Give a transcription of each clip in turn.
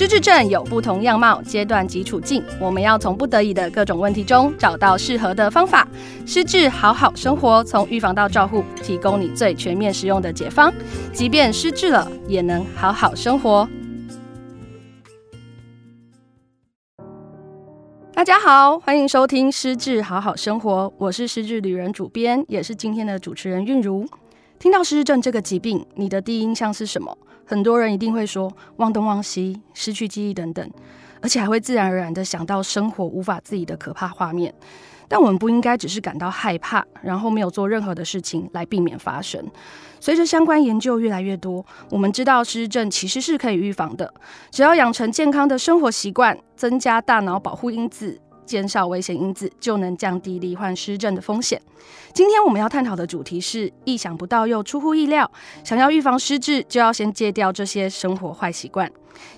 失智症有不同样貌、阶段及处境，我们要从不得已的各种问题中找到适合的方法。失智好好生活，从预防到照护，提供你最全面实用的解方。即便失智了，也能好好生活。大家好，欢迎收听《失智好好生活》，我是失智旅人主编，也是今天的主持人韵如。听到失智症这个疾病，你的第一印象是什么？很多人一定会说忘东忘西、失去记忆等等，而且还会自然而然的想到生活无法自理的可怕画面。但我们不应该只是感到害怕，然后没有做任何的事情来避免发生。随着相关研究越来越多，我们知道失智症其实是可以预防的，只要养成健康的生活习惯，增加大脑保护因子。减少危险因子，就能降低罹患失症的风险。今天我们要探讨的主题是意想不到又出乎意料。想要预防失智，就要先戒掉这些生活坏习惯。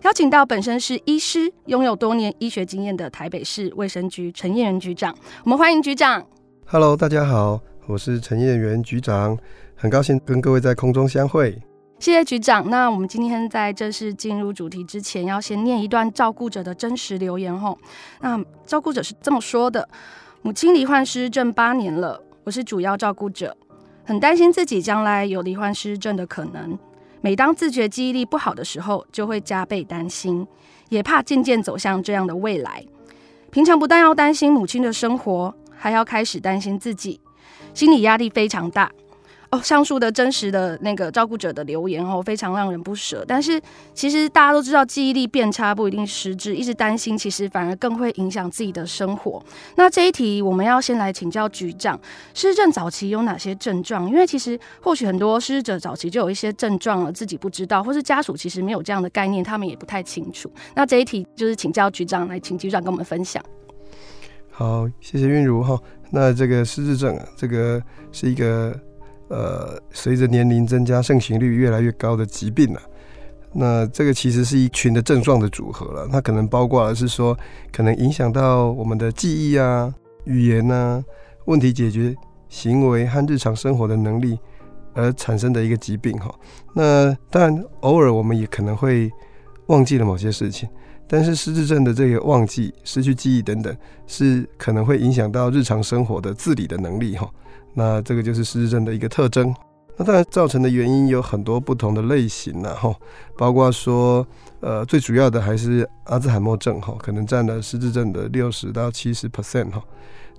邀请到本身是医师、拥有多年医学经验的台北市卫生局陈彦元局长。我们欢迎局长。Hello，大家好，我是陈彦元局长，很高兴跟各位在空中相会。谢谢局长。那我们今天在正式进入主题之前，要先念一段照顾者的真实留言吼。那照顾者是这么说的：母亲罹患失症八年了，我是主要照顾者，很担心自己将来有罹患失症的可能。每当自觉记忆力不好的时候，就会加倍担心，也怕渐渐走向这样的未来。平常不但要担心母亲的生活，还要开始担心自己，心理压力非常大。哦，上述的真实的那个照顾者的留言哦，非常让人不舍。但是其实大家都知道，记忆力变差不一定失智，一直担心其实反而更会影响自己的生活。那这一题我们要先来请教局长，失智症早期有哪些症状？因为其实或许很多失智者早期就有一些症状了，自己不知道，或是家属其实没有这样的概念，他们也不太清楚。那这一题就是请教局长来，请局长跟我们分享。好，谢谢韵如哈。那这个失智症啊，这个是一个。呃，随着年龄增加，盛行率越来越高的疾病了。那这个其实是一群的症状的组合了。它可能包括的是说，可能影响到我们的记忆啊、语言啊、问题解决行为和日常生活的能力而产生的一个疾病哈。那当然，偶尔我们也可能会忘记了某些事情，但是失智症的这个忘记、失去记忆等等，是可能会影响到日常生活的自理的能力哈。那这个就是失智症的一个特征。那当然造成的原因有很多不同的类型呢，哈，包括说，呃，最主要的还是阿兹海默症，哈，可能占了失智症的六十到七十 percent，哈。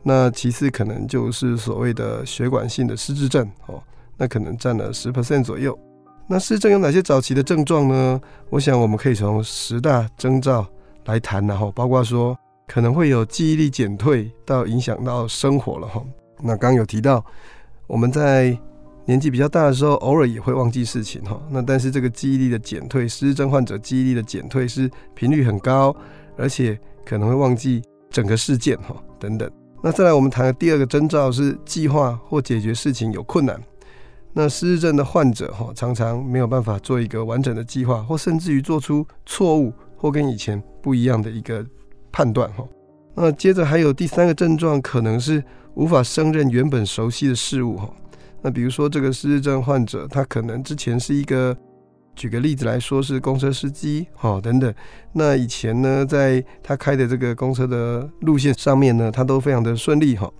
那其次可能就是所谓的血管性的失智症，哦，那可能占了十 percent 左右。那失智症有哪些早期的症状呢？我想我们可以从十大征兆来谈，然后包括说可能会有记忆力减退到影响到生活了，哈。那刚有提到，我们在年纪比较大的时候，偶尔也会忘记事情哈。那但是这个记忆力的减退，失智症患者记忆力的减退是频率很高，而且可能会忘记整个事件哈等等。那再来我们谈的第二个征兆是计划或解决事情有困难。那失智症的患者哈常常没有办法做一个完整的计划，或甚至于做出错误或跟以前不一样的一个判断哈。那接着还有第三个症状可能是。无法胜任原本熟悉的事物哈，那比如说这个失智症患者，他可能之前是一个，举个例子来说是公车司机哈等等，那以前呢，在他开的这个公车的路线上面呢，他都非常的顺利哈，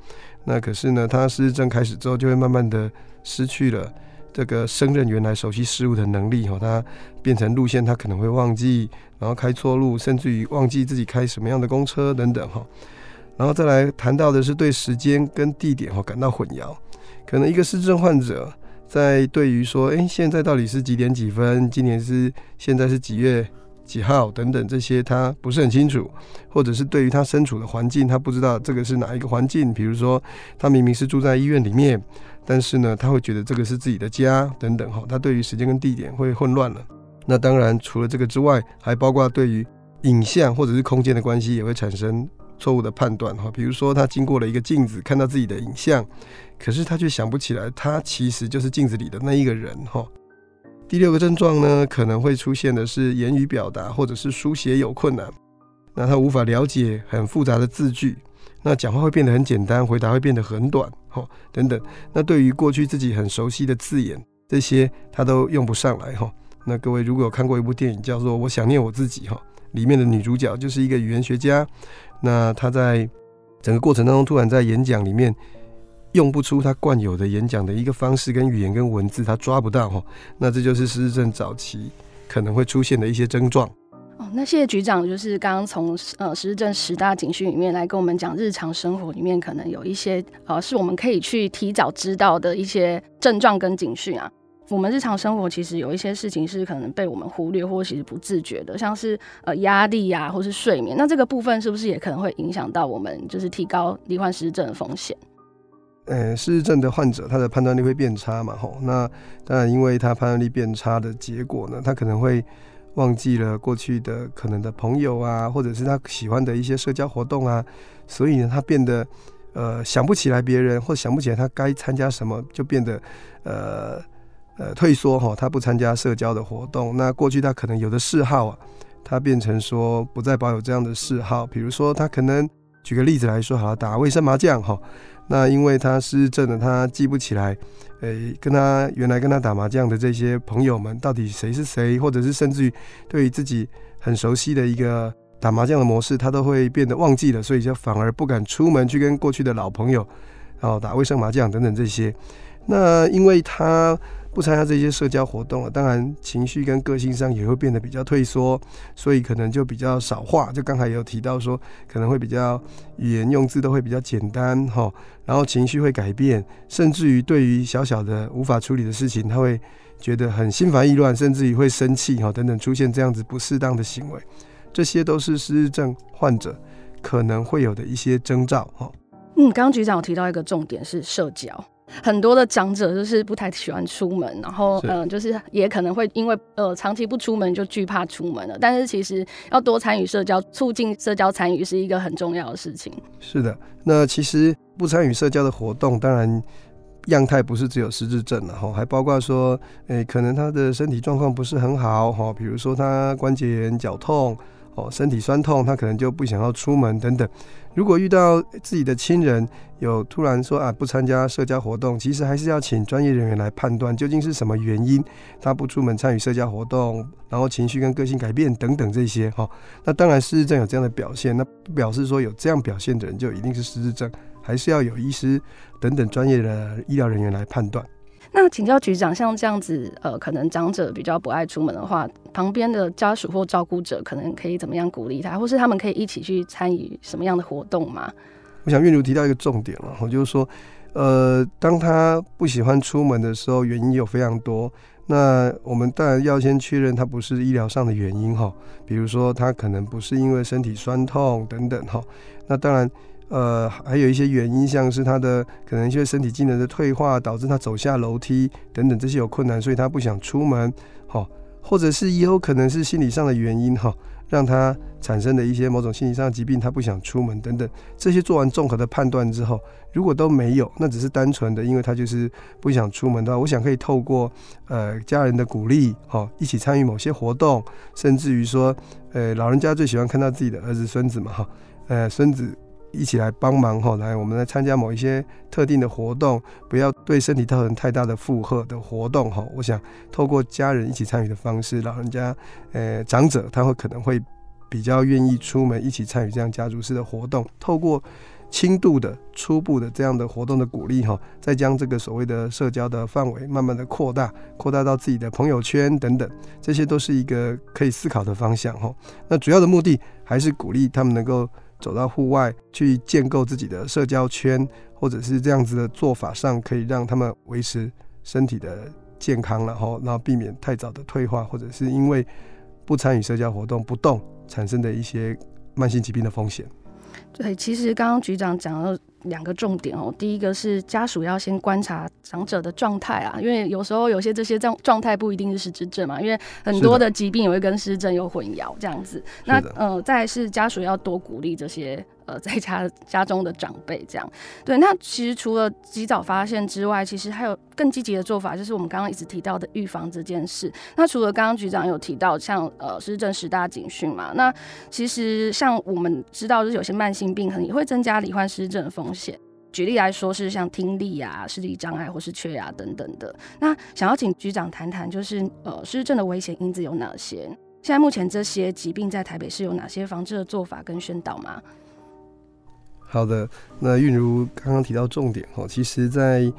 那可是呢，他失智症开始之后，就会慢慢的失去了这个胜任原来熟悉事物的能力哈，他变成路线他可能会忘记，然后开错路，甚至于忘记自己开什么样的公车等等哈。然后再来谈到的是对时间跟地点哈感到混淆，可能一个失智症患者在对于说，哎，现在到底是几点几分？今年是现在是几月几号等等这些他不是很清楚，或者是对于他身处的环境，他不知道这个是哪一个环境。比如说，他明明是住在医院里面，但是呢，他会觉得这个是自己的家等等哈，他对于时间跟地点会混乱了。那当然除了这个之外，还包括对于影像或者是空间的关系也会产生。错误的判断哈，比如说他经过了一个镜子，看到自己的影像，可是他却想不起来，他其实就是镜子里的那一个人哈。第六个症状呢，可能会出现的是言语表达或者是书写有困难，那他无法了解很复杂的字句，那讲话会变得很简单，回答会变得很短哈等等。那对于过去自己很熟悉的字眼，这些他都用不上来哈。那各位如果有看过一部电影叫做《我想念我自己》哈，里面的女主角就是一个语言学家，那他在整个过程当中突然在演讲里面用不出他惯有的演讲的一个方式跟语言跟文字，他抓不到哈，那这就是失智症早期可能会出现的一些症状。哦，那谢谢局长，就是刚刚从呃失智症十大警讯里面来跟我们讲，日常生活里面可能有一些呃是我们可以去提早知道的一些症状跟警讯啊。我们日常生活其实有一些事情是可能被我们忽略或其实不自觉的，像是呃压力呀，或是睡眠，那这个部分是不是也可能会影响到我们，就是提高罹患失智症的风险？呃，失智症的患者他的判断力会变差嘛？吼，那当然，因为他判断力变差的结果呢，他可能会。忘记了过去的可能的朋友啊，或者是他喜欢的一些社交活动啊，所以呢，他变得呃想不起来别人，或想不起来他该参加什么，就变得呃呃退缩哈，他不参加社交的活动。那过去他可能有的嗜好啊，他变成说不再保有这样的嗜好，比如说他可能举个例子来说，好了打卫生麻将哈。那因为他失智了，他记不起来，诶，跟他原来跟他打麻将的这些朋友们到底谁是谁，或者是甚至于对于自己很熟悉的一个打麻将的模式，他都会变得忘记了，所以就反而不敢出门去跟过去的老朋友，然后打卫生麻将等等这些。那因为他。不参加这些社交活动了，当然情绪跟个性上也会变得比较退缩，所以可能就比较少话。就刚才有提到说，可能会比较语言用字都会比较简单哈，然后情绪会改变，甚至于对于小小的无法处理的事情，他会觉得很心烦意乱，甚至于会生气哈等等，出现这样子不适当的行为，这些都是失智症患者可能会有的一些征兆哈。嗯，刚刚局长有提到一个重点是社交。很多的长者就是不太喜欢出门，然后嗯，就是也可能会因为呃长期不出门就惧怕出门了。但是其实要多参与社交，促进社交参与是一个很重要的事情。是的，那其实不参与社交的活动，当然样态不是只有失智症了哈，还包括说，诶，可能他的身体状况不是很好哈，比如说他关节炎、脚痛。哦，身体酸痛，他可能就不想要出门等等。如果遇到自己的亲人有突然说啊不参加社交活动，其实还是要请专业人员来判断究竟是什么原因，他不出门参与社交活动，然后情绪跟个性改变等等这些哈。那当然失智症有这样的表现，那不表示说有这样表现的人就一定是失智症，还是要有医师等等专业的医疗人员来判断。那请教局长，像这样子，呃，可能长者比较不爱出门的话，旁边的家属或照顾者可能可以怎么样鼓励他，或是他们可以一起去参与什么样的活动吗？我想韵如提到一个重点了，我就是说，呃，当他不喜欢出门的时候，原因有非常多。那我们当然要先确认他不是医疗上的原因哈，比如说他可能不是因为身体酸痛等等哈。那当然。呃，还有一些原因，像是他的可能一些身体机能的退化，导致他走下楼梯等等这些有困难，所以他不想出门，哈，或者是也有可能是心理上的原因，哈，让他产生的一些某种心理上的疾病，他不想出门等等。这些做完综合的判断之后，如果都没有，那只是单纯的，因为他就是不想出门的话，我想可以透过呃家人的鼓励，哈，一起参与某些活动，甚至于说，呃，老人家最喜欢看到自己的儿子孙子嘛，哈，呃，孙子。一起来帮忙哈，来我们来参加某一些特定的活动，不要对身体造成太大的负荷的活动哈。我想透过家人一起参与的方式，老人家呃长者他会可能会比较愿意出门一起参与这样家族式的活动。透过轻度的初步的这样的活动的鼓励哈，再将这个所谓的社交的范围慢慢的扩大，扩大到自己的朋友圈等等，这些都是一个可以思考的方向哈。那主要的目的还是鼓励他们能够。走到户外去建构自己的社交圈，或者是这样子的做法上，可以让他们维持身体的健康，然后然后避免太早的退化，或者是因为不参与社交活动不动产生的一些慢性疾病的风险。对，其实刚刚局长讲到。两个重点哦，第一个是家属要先观察长者的状态啊，因为有时候有些这些状状态不一定是失智症嘛，因为很多的疾病也会跟失智症有混淆这样子。那呃，再是家属要多鼓励这些呃在家家中的长辈这样。对，那其实除了及早发现之外，其实还有更积极的做法，就是我们刚刚一直提到的预防这件事。那除了刚刚局长有提到像呃失智症十大警讯嘛，那其实像我们知道就是有些慢性病可能也会增加罹患失智症的险。举例来说，是像听力啊、视力障碍或是缺牙等等的。那想要请局长谈谈，就是呃，失智症的危险因子有哪些？现在目前这些疾病在台北市有哪些防治的做法跟宣导吗？好的，那韵如刚刚提到重点哈，其实，在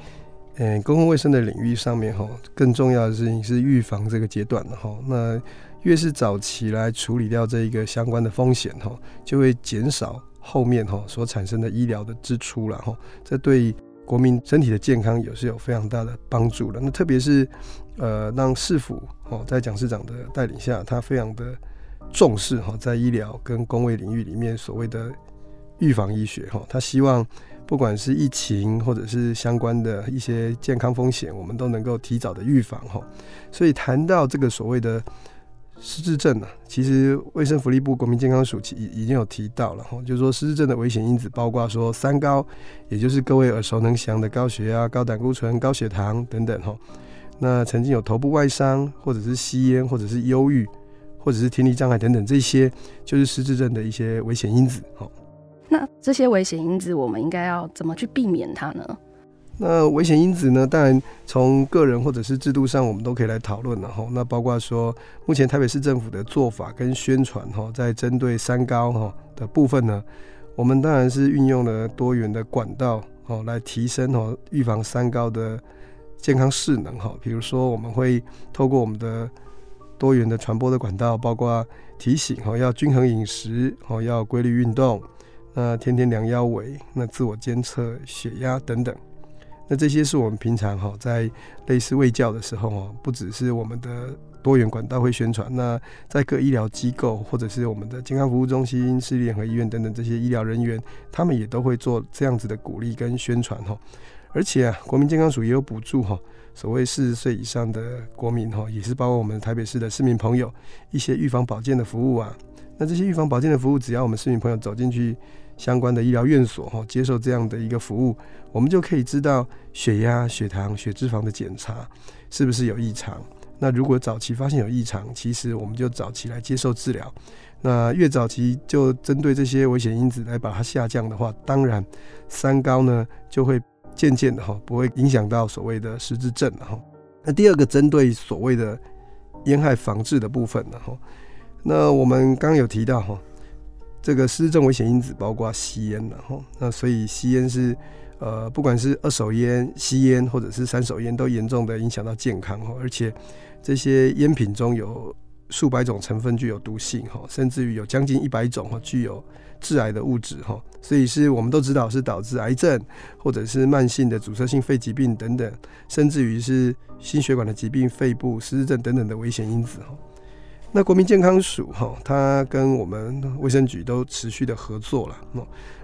嗯公共卫生的领域上面哈，更重要的事情是预防这个阶段的哈。那越是早期来处理掉这一个相关的风险哈，就会减少后面哈所产生的医疗的支出了哈。这对国民身体的健康也是有非常大的帮助的。那特别是呃，让市府哦在蒋市长的带领下，他非常的重视哈，在医疗跟公卫领域里面所谓的预防医学哈，他希望不管是疫情或者是相关的一些健康风险，我们都能够提早的预防哈。所以谈到这个所谓的。失智症呢，其实卫生福利部国民健康署已已经有提到了哈，就是说失智症的危险因子包括说三高，也就是各位耳熟能详的高血压、高胆固醇、高血糖等等哈。那曾经有头部外伤，或者是吸烟，或者是忧郁，或者是听力障碍等等，这些就是失智症的一些危险因子哈。那这些危险因子，我们应该要怎么去避免它呢？那危险因子呢？当然，从个人或者是制度上，我们都可以来讨论了哈。那包括说，目前台北市政府的做法跟宣传哈，在针对三高哈的部分呢，我们当然是运用了多元的管道哦，来提升哦预防三高的健康势能哈。比如说，我们会透过我们的多元的传播的管道，包括提醒哈要均衡饮食哦，要规律运动，那天天量腰围，那自我监测血压等等。那这些是我们平常哈在类似卫教的时候哦，不只是我们的多元管道会宣传，那在各医疗机构或者是我们的健康服务中心、市立联合医院等等这些医疗人员，他们也都会做这样子的鼓励跟宣传哈。而且啊，国民健康署也有补助哈，所谓四十岁以上的国民哈，也是包括我们台北市的市民朋友一些预防保健的服务啊。那这些预防保健的服务，只要我们市民朋友走进去。相关的医疗院所哈，接受这样的一个服务，我们就可以知道血压、血糖、血脂肪的检查是不是有异常。那如果早期发现有异常，其实我们就早期来接受治疗。那越早期就针对这些危险因子来把它下降的话，当然三高呢就会渐渐的哈，不会影响到所谓的失智症了哈。那第二个针对所谓的烟害防治的部分呢哈，那我们刚有提到哈。这个失智症危险因子包括吸烟了哈，那所以吸烟是呃，不管是二手烟、吸烟或者是三手烟，都严重的影响到健康哈，而且这些烟品中有数百种成分具有毒性哈，甚至于有将近一百种哈具有致癌的物质哈，所以是我们都知道是导致癌症或者是慢性的阻塞性肺疾病等等，甚至于是心血管的疾病、肺部失智症等等的危险因子哈。那国民健康署哈，它跟我们卫生局都持续的合作了。那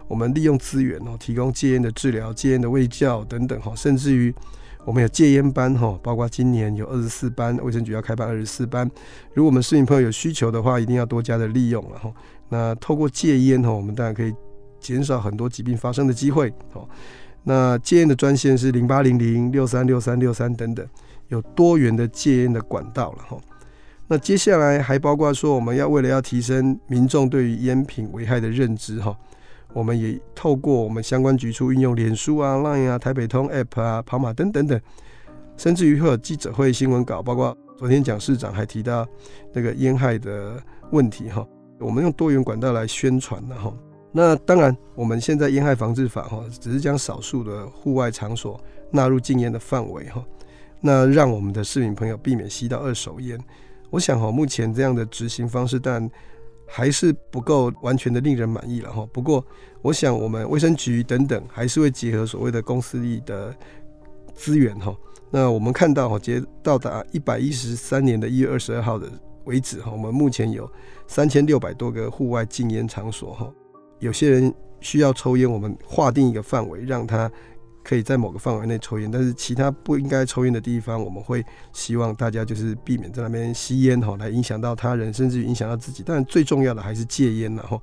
我们利用资源哦，提供戒烟的治疗、戒烟的卫教等等哈，甚至于我们有戒烟班哈，包括今年有二十四班，卫生局要开办二十四班。如果我们市民朋友有需求的话，一定要多加的利用了哈。那透过戒烟哈，我们当然可以减少很多疾病发生的机会。哦，那戒烟的专线是零八零零六三六三六三等等，有多元的戒烟的管道了哈。那接下来还包括说，我们要为了要提升民众对于烟品危害的认知哈，我们也透过我们相关局处运用脸书啊、Line 啊、台北通 App 啊、跑马灯等等，甚至于会有记者会、新闻稿，包括昨天蒋市长还提到那个烟害的问题哈，我们用多元管道来宣传的哈。那当然，我们现在烟害防治法哈，只是将少数的户外场所纳入禁烟的范围哈，那让我们的市民朋友避免吸到二手烟。我想哈，目前这样的执行方式，但还是不够完全的令人满意了哈。不过，我想我们卫生局等等还是会结合所谓的公司力的资源哈。那我们看到哈，截到达一百一十三年的一月二十二号的为止哈，我们目前有三千六百多个户外禁烟场所哈。有些人需要抽烟，我们划定一个范围，让他。可以在某个范围内抽烟，但是其他不应该抽烟的地方，我们会希望大家就是避免在那边吸烟哈，来影响到他人，甚至影响到自己。但最重要的还是戒烟了哈。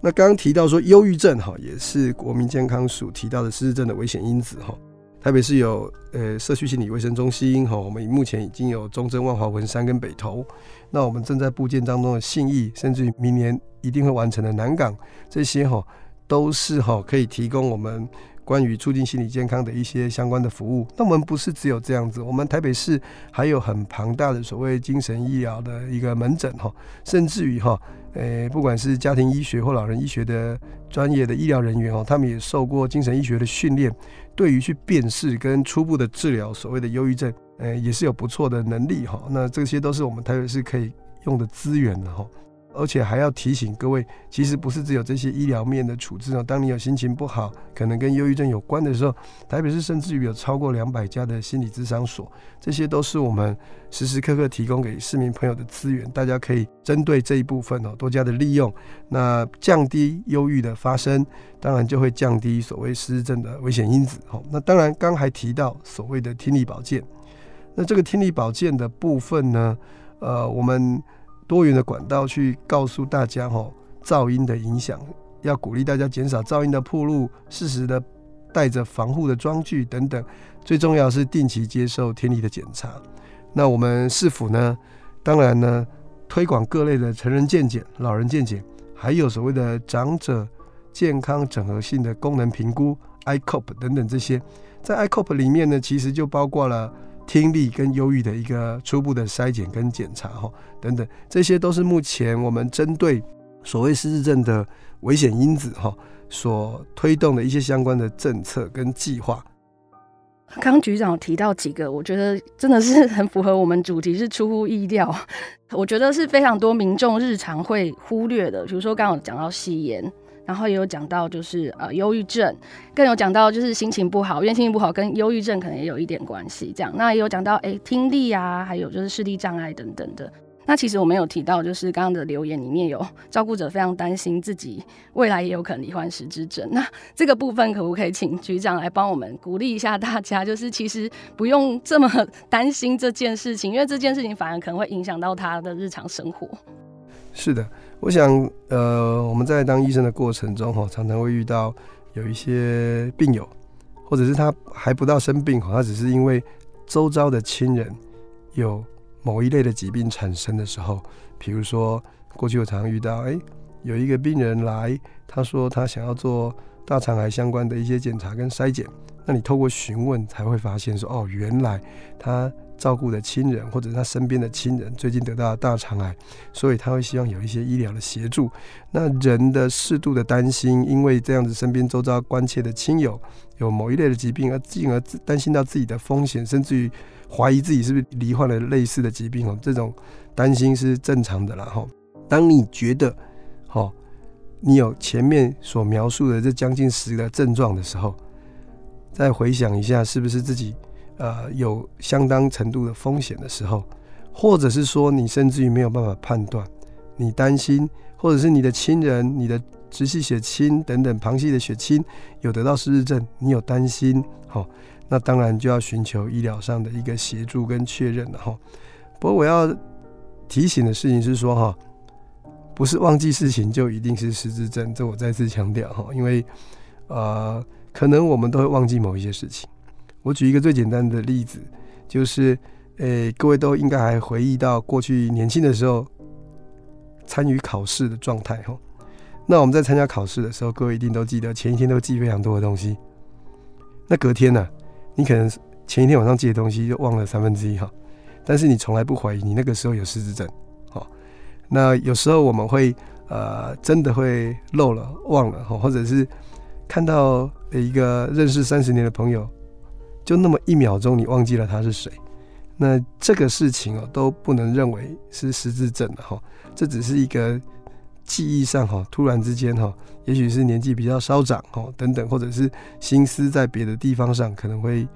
那刚刚提到说忧郁症哈，也是国民健康署提到的失智症的危险因子哈。台北市有呃社区心理卫生中心哈，我们目前已经有中正、万华、文山跟北投。那我们正在部建当中的信义，甚至明年一定会完成的南港这些哈，都是哈可以提供我们。关于促进心理健康的一些相关的服务。那我们不是只有这样子，我们台北市还有很庞大的所谓精神医疗的一个门诊哈，甚至于哈，呃，不管是家庭医学或老人医学的专业的医疗人员哦，他们也受过精神医学的训练，对于去辨识跟初步的治疗所谓的忧郁症，呃，也是有不错的能力哈。那这些都是我们台北市可以用的资源的哈。而且还要提醒各位，其实不是只有这些医疗面的处置哦。当你有心情不好，可能跟忧郁症有关的时候，台北市甚至于有超过两百家的心理咨商所，这些都是我们时时刻刻提供给市民朋友的资源。大家可以针对这一部分哦，多加的利用，那降低忧郁的发生，当然就会降低所谓失智症的危险因子。哦，那当然刚还提到所谓的听力保健，那这个听力保健的部分呢，呃，我们。多元的管道去告诉大家哈，噪音的影响，要鼓励大家减少噪音的铺路，适时的带着防护的装具等等。最重要是定期接受听力的检查。那我们市府呢？当然呢，推广各类的成人健检、老人健检，还有所谓的长者健康整合性的功能评估 （ICOP） 等等这些，在 ICOP 里面呢，其实就包括了。听力跟忧郁的一个初步的筛检跟检查哈，等等，这些都是目前我们针对所谓失智症的危险因子哈所推动的一些相关的政策跟计划。刚局长提到几个，我觉得真的是很符合我们主题，是出乎意料。我觉得是非常多民众日常会忽略的，比如说刚刚讲到吸烟。然后也有讲到，就是呃，忧郁症，更有讲到就是心情不好，因为心情不好跟忧郁症可能也有一点关系。这样，那也有讲到，哎，听力啊，还有就是视力障碍等等的。那其实我们有提到，就是刚刚的留言里面有照顾者非常担心自己未来也有可能罹患失智症。那这个部分可不可以请局长来帮我们鼓励一下大家？就是其实不用这么担心这件事情，因为这件事情反而可能会影响到他的日常生活。是的。我想，呃，我们在当医生的过程中，哈，常常会遇到有一些病友，或者是他还不到生病，哈，他只是因为周遭的亲人有某一类的疾病产生的时候，比如说过去我常常遇到，哎，有一个病人来，他说他想要做大肠癌相关的一些检查跟筛检，那你透过询问才会发现说，哦，原来他。照顾的亲人或者他身边的亲人最近得到了大肠癌，所以他会希望有一些医疗的协助。那人的适度的担心，因为这样子身边周遭关切的亲友有某一类的疾病，而进而担心到自己的风险，甚至于怀疑自己是不是罹患了类似的疾病哦，这种担心是正常的啦哈。当你觉得哦，你有前面所描述的这将近十个症状的时候，再回想一下，是不是自己？呃，有相当程度的风险的时候，或者是说你甚至于没有办法判断，你担心，或者是你的亲人、你的直系血亲等等旁系的血亲有得到失智症，你有担心，好，那当然就要寻求医疗上的一个协助跟确认了哈。不过我要提醒的事情是说哈，不是忘记事情就一定是失智症，这我再次强调哈，因为呃，可能我们都会忘记某一些事情。我举一个最简单的例子，就是，诶，各位都应该还回忆到过去年轻的时候参与考试的状态哈。那我们在参加考试的时候，各位一定都记得前一天都记非常多的东西。那隔天呢，你可能前一天晚上记的东西就忘了三分之一哈。但是你从来不怀疑你那个时候有失智症，好。那有时候我们会呃真的会漏了忘了哈，或者是看到一个认识三十年的朋友。就那么一秒钟，你忘记了他是谁，那这个事情哦都不能认为是失智症的哈，这只是一个记忆上哈，突然之间哈，也许是年纪比较稍长哈等等，或者是心思在别的地方上可能会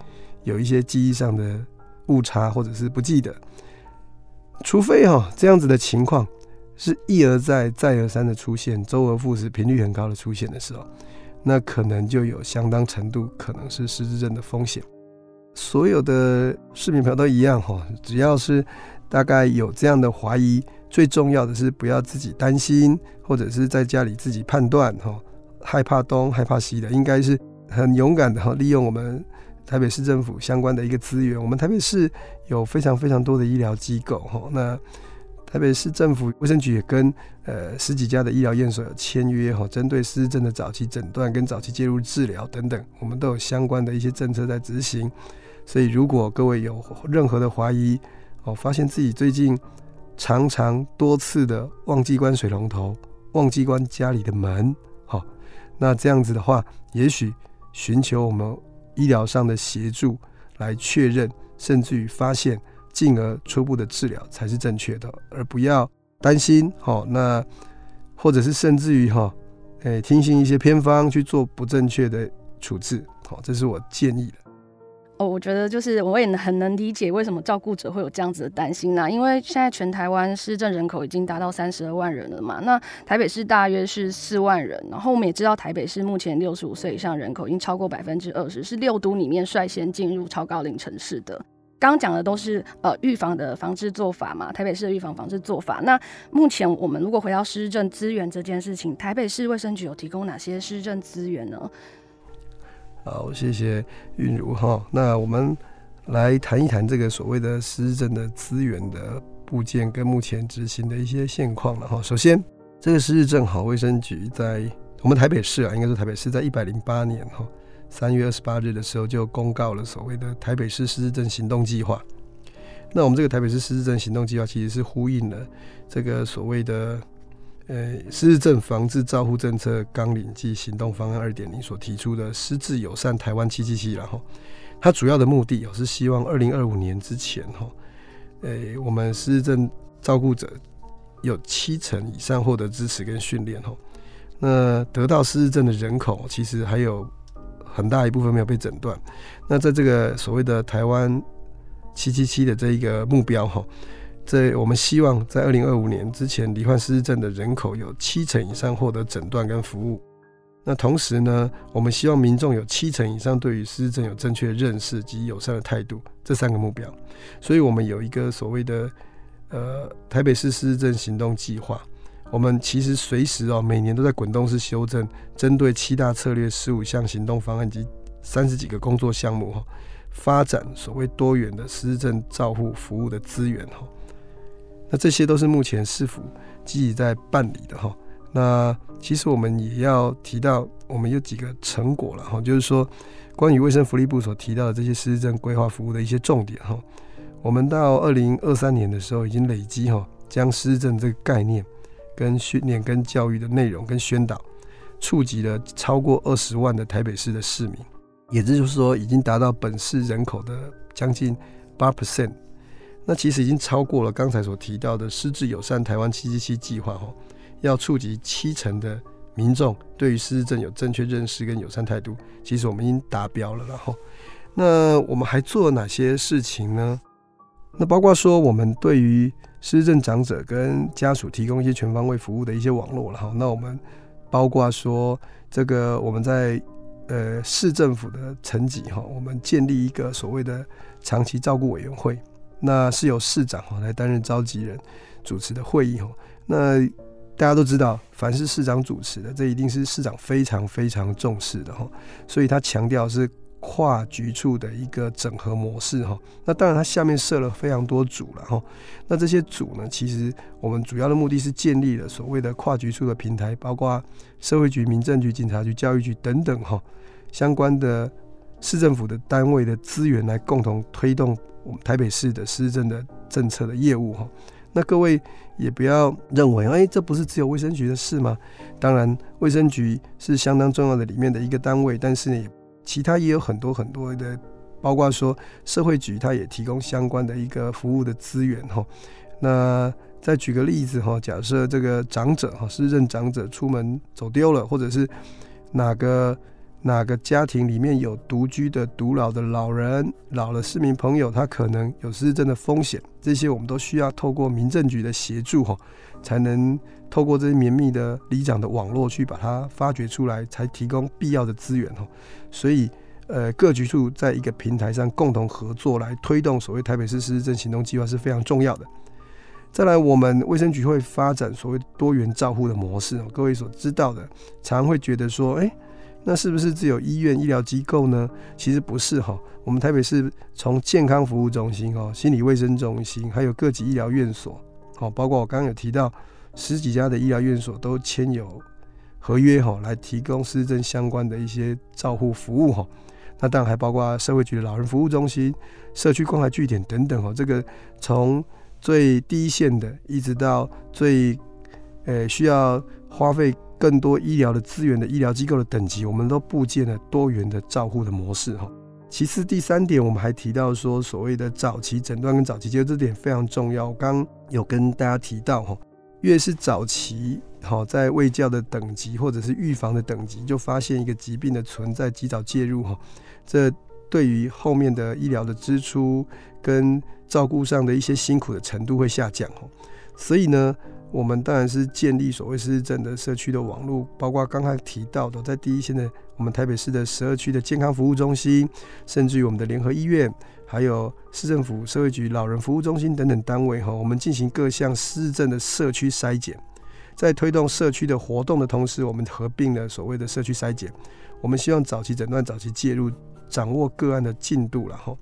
有一些记忆上的误差，或者是不记得，除非哈这样子的情况是一而再再而三的出现，周而复始，频率很高的出现的时候，那可能就有相当程度可能是失智症的风险。所有的市民朋友都一样哈，只要是大概有这样的怀疑，最重要的是不要自己担心，或者是在家里自己判断哈，害怕东害怕西的，应该是很勇敢的哈，利用我们台北市政府相关的一个资源。我们台北市有非常非常多的医疗机构哈，那台北市政府卫生局也跟呃十几家的医疗院所有签约哈，针对失智症的早期诊断跟早期介入治疗等等，我们都有相关的一些政策在执行。所以如果各位有任何的怀疑哦，发现自己最近常常多次的忘记关水龙头、忘记关家里的门，好，那这样子的话，也许寻求我们医疗上的协助来确认，甚至于发现。进而初步的治疗才是正确的，而不要担心哈。那或者是甚至于哈，诶，听信一些偏方去做不正确的处置，好，这是我建议的。哦，我觉得就是我也很能理解为什么照顾者会有这样子的担心呐，因为现在全台湾失政人口已经达到三十二万人了嘛。那台北市大约是四万人，然后我们也知道台北市目前六十五岁以上人口已经超过百分之二十，是六都里面率先进入超高龄城市的。刚刚讲的都是呃预防的防治做法嘛，台北市的预防防治做法。那目前我们如果回到施政资源这件事情，台北市卫生局有提供哪些施政资源呢？好，谢谢韵如哈。那我们来谈一谈这个所谓的施政的资源的部件跟目前执行的一些现况了哈。首先，这个施政好卫生局在我们台北市啊，应该说台北市在一百零八年哈。三月二十八日的时候，就公告了所谓的台北市失智症行动计划。那我们这个台北市失智症行动计划，其实是呼应了这个所谓的呃失智症防治照护政策纲领及行动方案二点零所提出的失智友善台湾七七七。然后，它主要的目的哦，是希望二零二五年之前哈，呃，我们失智症照顾者有七成以上获得支持跟训练哈。那得到失智症的人口，其实还有。很大一部分没有被诊断，那在这个所谓的台湾七七七的这一个目标哈，在我们希望在二零二五年之前，罹患失智症的人口有七成以上获得诊断跟服务。那同时呢，我们希望民众有七成以上对于失智症有正确认识及友善的态度，这三个目标。所以我们有一个所谓的呃台北市失智症行动计划。我们其实随时哦，每年都在滚动式修正，针对七大策略、十五项行动方案及三十几个工作项目哈，发展所谓多元的失智症照护服务的资源哈。那这些都是目前市府积极在办理的哈。那其实我们也要提到，我们有几个成果了哈，就是说关于卫生福利部所提到的这些失智症规划服务的一些重点哈。我们到二零二三年的时候，已经累积哈，将失智症这个概念。跟训练、跟教育的内容、跟宣导，触及了超过二十万的台北市的市民，也就是说，已经达到本市人口的将近八 percent。那其实已经超过了刚才所提到的失智友善台湾七七七计划，哈，要触及七成的民众对于失智症有正确认识跟友善态度，其实我们已经达标了。然后，那我们还做了哪些事情呢？那包括说，我们对于失智症长者跟家属提供一些全方位服务的一些网络了哈。那我们包括说，这个我们在呃市政府的层级哈，我们建立一个所谓的长期照顾委员会，那是由市长哈来担任召集人主持的会议哈。那大家都知道，凡是市长主持的，这一定是市长非常非常重视的哈。所以他强调是。跨局处的一个整合模式哈，那当然他下面设了非常多组了哈，那这些组呢，其实我们主要的目的是建立了所谓的跨局处的平台，包括社会局、民政局、警察局、教育局等等哈，相关的市政府的单位的资源来共同推动我们台北市的施政的政策的业务哈。那各位也不要认为，哎，这不是只有卫生局的事吗？当然，卫生局是相当重要的里面的一个单位，但是呢。其他也有很多很多的，包括说社会局，它也提供相关的一个服务的资源哈。那再举个例子哈，假设这个长者哈，是认长者出门走丢了，或者是哪个哪个家庭里面有独居的独老的老人、老了市民朋友，他可能有失智症的风险，这些我们都需要透过民政局的协助哈，才能透过这些绵密的里长的网络去把它发掘出来，才提供必要的资源哈。所以，呃，各局处在一个平台上共同合作来推动所谓台北市失智症行动计划是非常重要的。再来，我们卫生局会发展所谓多元照护的模式。各位所知道的，常会觉得说，哎，那是不是只有医院医疗机构呢？其实不是哈。我们台北市从健康服务中心、哦，心理卫生中心，还有各级医疗院所，好，包括我刚刚有提到十几家的医疗院所都签有合约哈，来提供失智症相关的一些照护服务哈。那当然还包括社会局的老人服务中心、社区关怀据点等等哈。这个从最低线的，一直到最呃需要花费更多医疗的资源的医疗机构的等级，我们都部建了多元的照护的模式哈。其次，第三点，我们还提到说，所谓的早期诊断跟早期，其实这点非常重要。我刚有跟大家提到哈，越是早期，好在卫教的等级或者是预防的等级，就发现一个疾病的存在，及早介入哈，这对于后面的医疗的支出跟照顾上的一些辛苦的程度会下降哦。所以呢。我们当然是建立所谓失智症的社区的网络，包括刚才提到的，在第一线的我们台北市的十二区的健康服务中心，甚至于我们的联合医院，还有市政府社会局老人服务中心等等单位哈，我们进行各项失智症的社区筛检，在推动社区的活动的同时，我们合并了所谓的社区筛检，我们希望早期诊断、早期介入，掌握个案的进度了哈。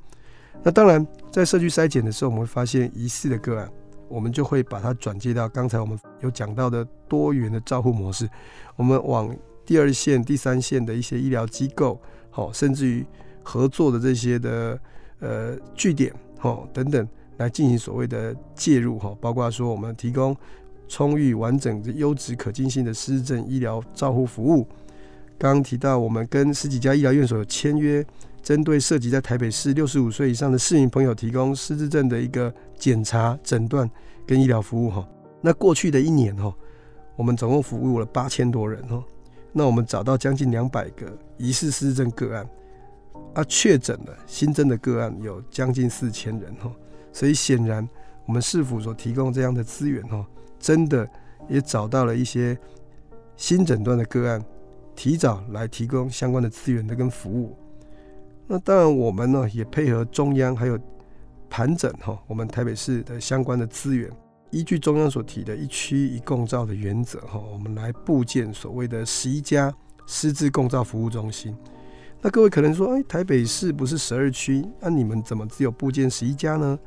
那当然，在社区筛检的时候，我们会发现疑似的个案。我们就会把它转接到刚才我们有讲到的多元的照护模式，我们往第二线、第三线的一些医疗机构，好，甚至于合作的这些的呃据点，好等等，来进行所谓的介入，哈，包括说我们提供充裕、完整的、优质、可进性的失智症医疗照护服务。刚刚提到，我们跟十几家医疗院所有签约。针对涉及在台北市六十五岁以上的市民朋友，提供失智症的一个检查、诊断跟医疗服务哈。那过去的一年哈，我们总共服务了八千多人哈。那我们找到将近两百个疑似失智个案，啊，确诊的新增的个案有将近四千人哈。所以显然，我们市府所提供这样的资源哈，真的也找到了一些新诊断的个案，提早来提供相关的资源的跟服务。那当然，我们呢也配合中央，还有盘整哈，我们台北市的相关的资源，依据中央所提的一区一共照的原则哈，我们来布建所谓的十一家师资共照服务中心。那各位可能说，哎，台北市不是十二区，那你们怎么只有布建十一家呢？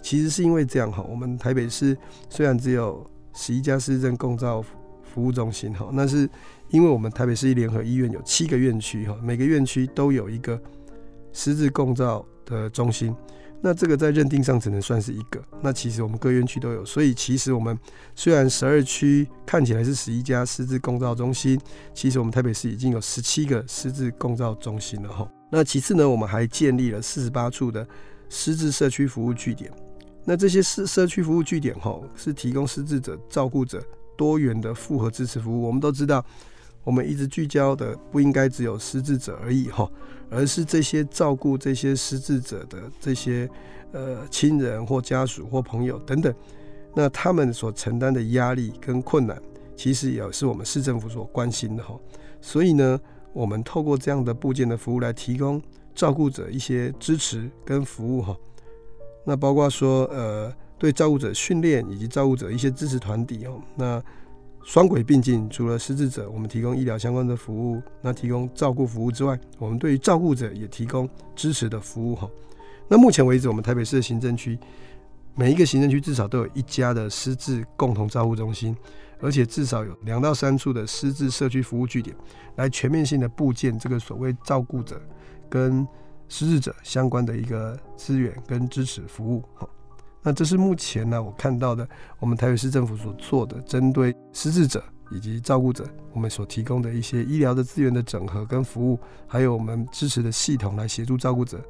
其实是因为这样哈，我们台北市虽然只有十一家市政共照服务中心哈，那是因为我们台北市联合医院有七个院区哈，每个院区都有一个。实质共照的中心，那这个在认定上只能算是一个。那其实我们各院区都有，所以其实我们虽然十二区看起来是十一家师资共照中心，其实我们台北市已经有十七个师资共照中心了哈。那其次呢，我们还建立了四十八处的师资社区服务据点。那这些社社区服务据点哈，是提供失智者照顾者多元的复合支持服务。我们都知道。我们一直聚焦的不应该只有失智者而已哈，而是这些照顾这些失智者的这些呃亲人或家属或朋友等等，那他们所承担的压力跟困难，其实也是我们市政府所关心的哈。所以呢，我们透过这样的部件的服务来提供照顾者一些支持跟服务哈。那包括说呃对照顾者训练以及照顾者一些支持团体哦，那。双轨并进，除了失智者，我们提供医疗相关的服务，那提供照顾服务之外，我们对于照顾者也提供支持的服务哈。那目前为止，我们台北市的行政区每一个行政区至少都有一家的失智共同照护中心，而且至少有两到三处的失智社区服务据点，来全面性的布建这个所谓照顾者跟失智者相关的一个资源跟支持服务哈。那这是目前呢，我看到的我们台北市政府所做的针对失智者以及照顾者，我们所提供的一些医疗的资源的整合跟服务，还有我们支持的系统来协助照顾者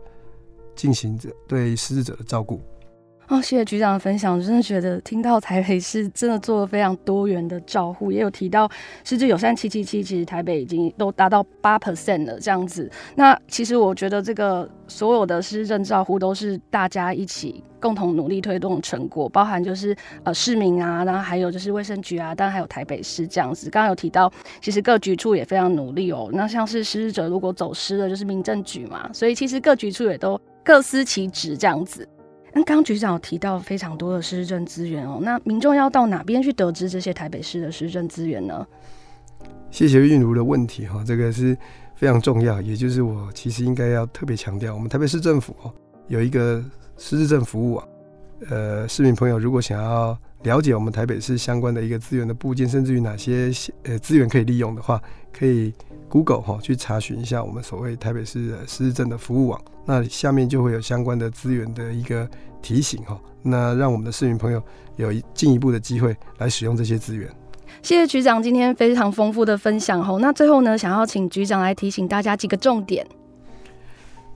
进行着对失智者的照顾。哦，谢谢局长的分享，我真的觉得听到台北市真的做了非常多元的照护，也有提到失智友善七七七，其实台北已经都达到八 percent 了这样子。那其实我觉得这个所有的失智症照护都是大家一起共同努力推动成果，包含就是呃市民啊，然后还有就是卫生局啊，当然还有台北市这样子。刚刚有提到，其实各局处也非常努力哦。那像是失智者如果走失了，就是民政局嘛，所以其实各局处也都各司其职这样子。那刚局长有提到非常多的市政资源哦，那民众要到哪边去得知这些台北市的市政资源呢？谢谢韵如的问题哈，这个是非常重要，也就是我其实应该要特别强调，我们台北市政府哦有一个市政服务啊，呃，市民朋友如果想要了解我们台北市相关的一个资源的部件，甚至于哪些呃资源可以利用的话，可以 Google 哈去查询一下我们所谓台北市的市政的服务网，那下面就会有相关的资源的一个提醒哈，那让我们的市民朋友有进一步的机会来使用这些资源。谢谢局长今天非常丰富的分享哦，那最后呢，想要请局长来提醒大家几个重点。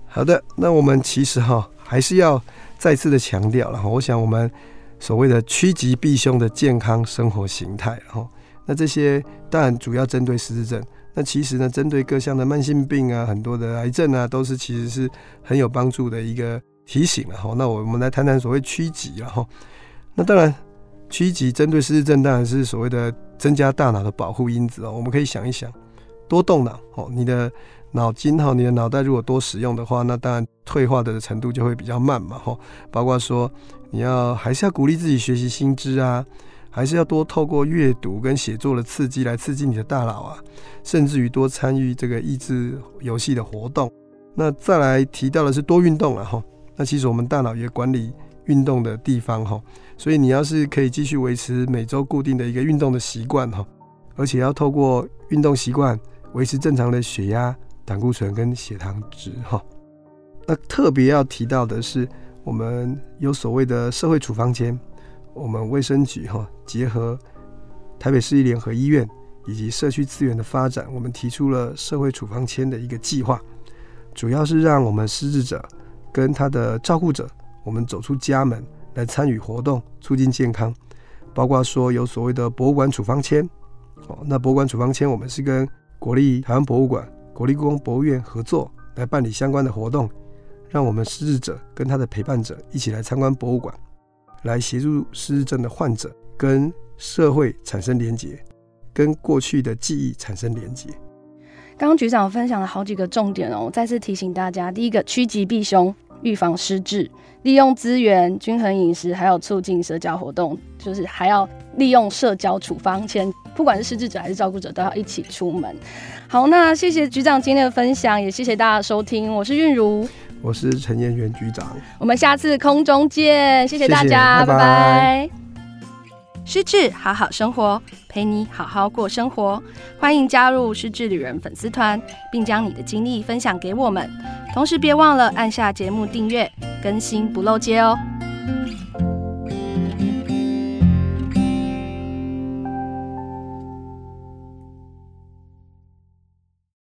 好的，那我们其实哈还是要再次的强调了哈，我想我们所谓的趋吉避凶的健康生活形态哈，那这些当然主要针对失智症，那其实呢，针对各项的慢性病啊，很多的癌症啊，都是其实是很有帮助的一个提醒了哈。那我们来谈谈所谓趋吉了哈，那当然趋吉针对失智症当然是所谓的增加大脑的保护因子哦，我们可以想一想，多动脑哦，你的。脑筋哈，你的脑袋如果多使用的话，那当然退化的程度就会比较慢嘛哈。包括说你要还是要鼓励自己学习新知啊，还是要多透过阅读跟写作的刺激来刺激你的大脑啊，甚至于多参与这个益智游戏的活动。那再来提到的是多运动了哈。那其实我们大脑也管理运动的地方哈，所以你要是可以继续维持每周固定的一个运动的习惯哈，而且要透过运动习惯维持正常的血压。胆固醇跟血糖值哈，那特别要提到的是，我们有所谓的社会处方签，我们卫生局哈结合台北市立联合医院以及社区资源的发展，我们提出了社会处方签的一个计划，主要是让我们失智者跟他的照顾者，我们走出家门来参与活动，促进健康，包括说有所谓的博物馆处方签，哦，那博物馆处方签我们是跟国立台湾博物馆。国立故宫博物院合作来办理相关的活动，让我们失智者跟他的陪伴者一起来参观博物馆，来协助失智症的患者跟社会产生连结，跟过去的记忆产生连结。刚刚局长分享了好几个重点哦，再次提醒大家：第一个，趋吉避凶，预防失智。利用资源、均衡饮食，还有促进社交活动，就是还要利用社交处方签，不管是失智者还是照顾者，都要一起出门。好，那谢谢局长今天的分享，也谢谢大家的收听。我是韵如，我是陈彦元局长，我们下次空中见，谢谢大家，拜拜。失智好好生活，陪你好好过生活。欢迎加入失智旅人粉丝团，并将你的经历分享给我们。同时别忘了按下节目订阅，更新不漏接哦。